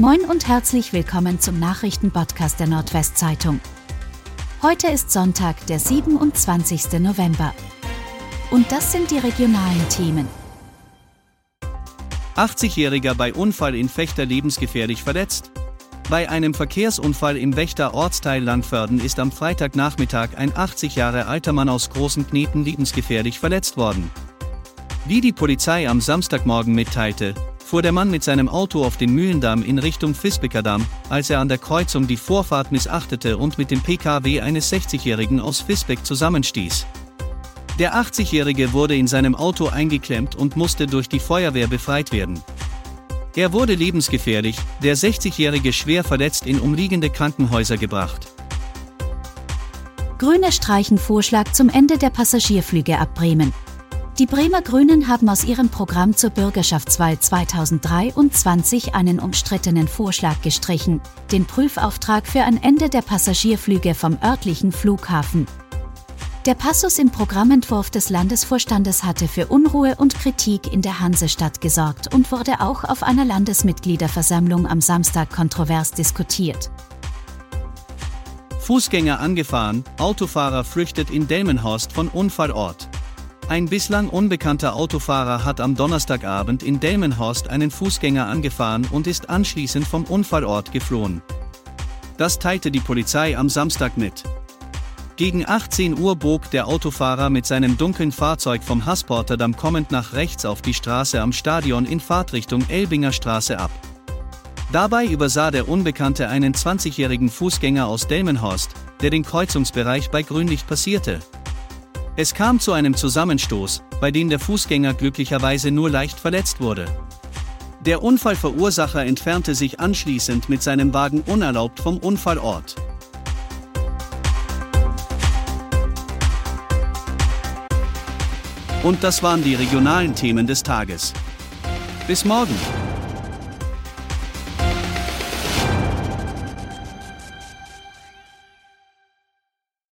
Moin und herzlich willkommen zum Nachrichtenpodcast der Nordwestzeitung. Heute ist Sonntag, der 27. November. Und das sind die regionalen Themen. 80-Jähriger bei Unfall in Fechter lebensgefährlich verletzt. Bei einem Verkehrsunfall im Wächter Ortsteil Langförden ist am Freitagnachmittag ein 80 Jahre alter Mann aus Großen Kneten lebensgefährlich verletzt worden. Wie die Polizei am Samstagmorgen mitteilte, fuhr der Mann mit seinem Auto auf den Mühlendamm in Richtung Visbecker als er an der Kreuzung die Vorfahrt missachtete und mit dem PKW eines 60-Jährigen aus Visbeck zusammenstieß. Der 80-Jährige wurde in seinem Auto eingeklemmt und musste durch die Feuerwehr befreit werden. Er wurde lebensgefährlich, der 60-Jährige schwer verletzt in umliegende Krankenhäuser gebracht. Grüne streichen Vorschlag zum Ende der Passagierflüge ab Bremen. Die Bremer Grünen haben aus ihrem Programm zur Bürgerschaftswahl 2023 einen umstrittenen Vorschlag gestrichen, den Prüfauftrag für ein Ende der Passagierflüge vom örtlichen Flughafen. Der Passus im Programmentwurf des Landesvorstandes hatte für Unruhe und Kritik in der Hansestadt gesorgt und wurde auch auf einer Landesmitgliederversammlung am Samstag kontrovers diskutiert. Fußgänger angefahren, Autofahrer flüchtet in Delmenhorst von Unfallort. Ein bislang unbekannter Autofahrer hat am Donnerstagabend in Delmenhorst einen Fußgänger angefahren und ist anschließend vom Unfallort geflohen. Das teilte die Polizei am Samstag mit. Gegen 18 Uhr bog der Autofahrer mit seinem dunklen Fahrzeug vom Hassporterdamm kommend nach rechts auf die Straße am Stadion in Fahrtrichtung Elbinger Straße ab. Dabei übersah der Unbekannte einen 20-jährigen Fußgänger aus Delmenhorst, der den Kreuzungsbereich bei Grünlicht passierte. Es kam zu einem Zusammenstoß, bei dem der Fußgänger glücklicherweise nur leicht verletzt wurde. Der Unfallverursacher entfernte sich anschließend mit seinem Wagen unerlaubt vom Unfallort. Und das waren die regionalen Themen des Tages. Bis morgen!